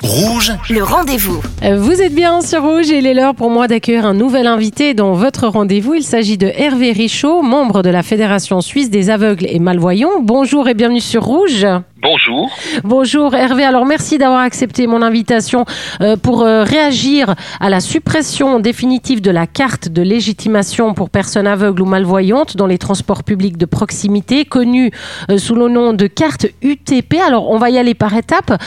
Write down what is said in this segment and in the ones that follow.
Rouge, Le rendez-vous. Euh, Vous êtes bien sur Rouge et il est l'heure pour moi d'accueillir un nouvel invité dans votre rendez-vous. Il s'agit de Hervé Richaud, membre de la Fédération suisse des aveugles et malvoyants. Bonjour et bienvenue sur Rouge. Bonjour. Bonjour Hervé, alors merci d'avoir accepté mon invitation euh, pour euh, réagir à la suppression définitive de la carte de légitimation pour personnes aveugles ou malvoyantes dans les transports publics de proximité, connue euh, sous le nom de carte UTP. Alors on va y aller par étapes.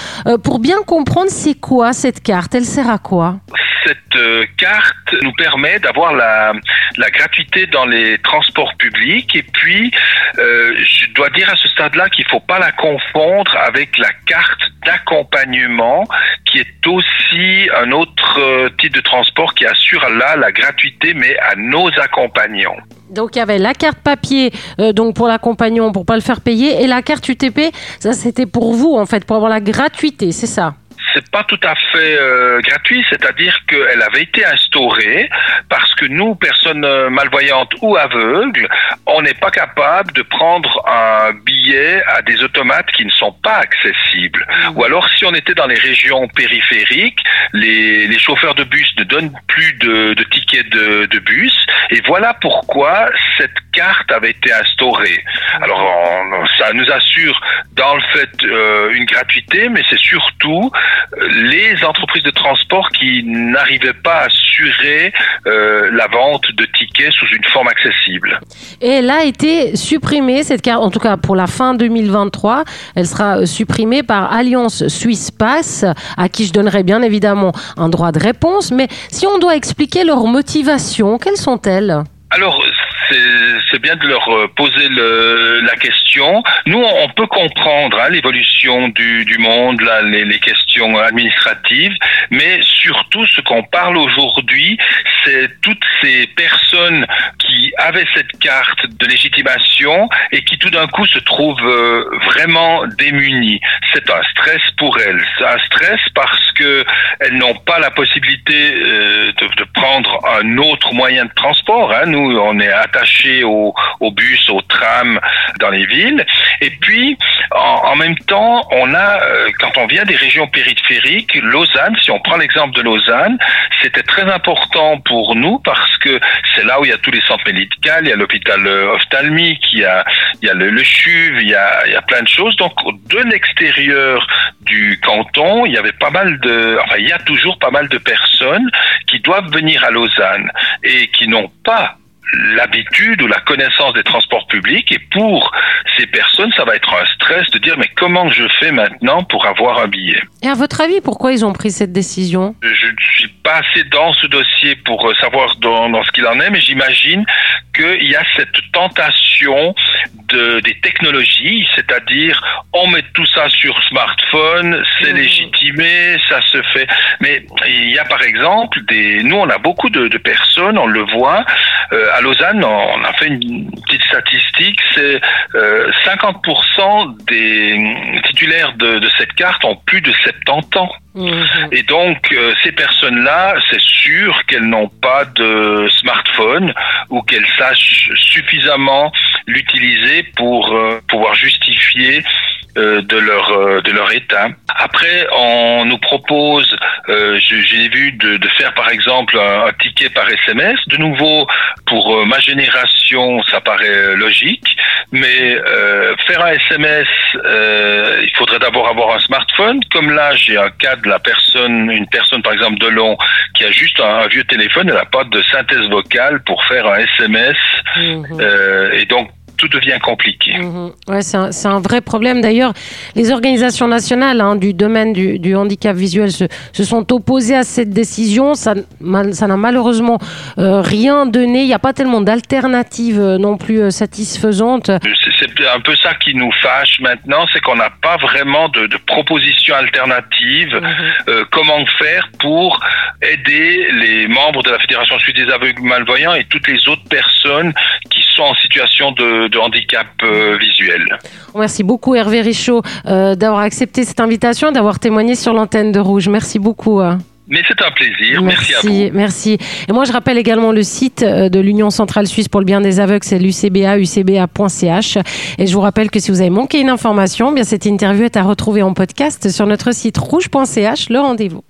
Pour bien comprendre c'est quoi cette carte, elle sert à quoi? Cette carte nous permet d'avoir la, la gratuité dans les transports publics et puis euh, je dois dire à ce stade-là qu'il ne faut pas la confondre avec la carte d'accompagnement qui est aussi un autre euh, type de transport qui assure là la gratuité mais à nos accompagnants. Donc il y avait la carte papier euh, donc pour l'accompagnant pour pas le faire payer et la carte UTP ça c'était pour vous en fait pour avoir la gratuité c'est ça? C'est pas tout à fait euh, gratuit, c'est-à-dire qu'elle avait été instaurée parce que nous, personnes euh, malvoyantes ou aveugles, on n'est pas capable de prendre un billet à des automates qui ne sont pas accessibles. Ou alors, si on était dans les régions périphériques, les, chauffeurs de bus ne donnent plus de, de tickets de, bus. Et voilà pourquoi cette carte avait été instaurée. Alors, on- ça nous assure dans le fait euh, une gratuité, mais c'est surtout euh, les entreprises de transport qui n'arrivaient pas à assurer euh, la vente de tickets sous une forme accessible. Et elle a été supprimée, cette carte, en tout cas pour la fin 2023. Elle sera supprimée par Alliance Suisse Pass, à qui je donnerai bien évidemment un droit de réponse. Mais si on doit expliquer leurs motivations, quelles sont-elles? Alors, c'est bien de leur euh, poser la question. Nous, on peut comprendre hein, l'évolution du, monde, les questions administratives, mais surtout ce qu'on parle aujourd'hui, c'est toutes ces personnes qui avaient cette carte de légitimation et qui tout d'un coup se trouvent euh, vraiment démunies. C'est un stress pour elles. C'est un stress parce que elles n'ont pas la possibilité euh, de, prendre un autre moyen de transport. hein. Nous, on est attachés au, au bus, au tram dans les villes. Et puis, en, en même temps, on a, euh, quand on vient des régions périphériques, Lausanne, si on prend l'exemple de Lausanne, c'était très important pour nous parce que c'est là où il y a tous les centres médicaux, il y a l'hôpital euh, ophtalmique, il y a, il y a le, le CHUV, il y a, il y a plein de choses. Donc, de l'extérieur du canton, il y avait pas mal de, enfin, il y a toujours pas mal de personnes qui doivent venir à Lausanne et qui n'ont pas l'habitude ou la connaissance des transports publics. Et pour ces personnes ça va être un stress de dire mais comment je fais maintenant pour avoir un billet? Et à votre avis, pourquoi ils ont pris cette décision? Je ne suis pas assez dans ce dossier pour euh, savoir dans, dans ce qu'il en est, mais j'imagine qu'il y a cette tentation de, des technologies, c'est-à-dire on met tout ça sur smartphone, c'est Mhm. légitimé, ça se fait. Mais il y a par exemple des, nous on a beaucoup de, de personnes, on le voit. euh, à Lausanne, on a fait une petite statistique, c'est euh, 50% des titulaires de, de cette carte ont plus de 70 ans. Mhm. Et donc, euh, ces personnes-là, c'est sûr qu'elles n'ont pas de smartphone ou qu'elles sachent suffisamment l'utiliser pour euh, pouvoir justifier euh, de leur euh, de leur état. Après, on nous propose, euh, j'ai vu de, de faire par exemple un, ticket par SMS. De nouveau, pour ma génération, ça paraît logique, mais faire un SMS, il faudrait d'abord avoir un smartphone. Comme là, j'ai un cas de la personne, une personne par exemple de long qui a juste un, un vieux téléphone, elle n'a pas de synthèse vocale pour faire un SMS, Euh, et donc tout devient compliqué. Mhm. Ouais, c'est un, vrai problème. D'ailleurs, les organisations nationales hein, du domaine du, du handicap visuel se, se sont opposées à cette décision. Ça n'a malheureusement euh, rien donné. Il n'y a pas tellement d'alternatives euh, non plus euh, satisfaisantes. C'est un peu ça qui nous fâche maintenant, c'est qu'on n'a pas vraiment de, de propositions alternatives. Euh, comment faire pour aider les membres de la Fédération suisse des aveugles malvoyants et toutes les autres personnes qui sont en situation de, de handicap euh, visuel. Merci beaucoup Hervé Richaud euh, d'avoir accepté cette invitation d'avoir témoigné sur l'antenne de Rouge. Merci beaucoup. hein. Mais c'est un plaisir. Merci, à vous. Merci. Et moi, je rappelle également le site euh, de l'Union centrale suisse pour le bien des aveugles, c'est l'UCBA, ucba.ch. Et je vous rappelle que si vous avez manqué une information, bien cette interview est à retrouver en podcast sur notre site rouge.ch. Le rendez-vous.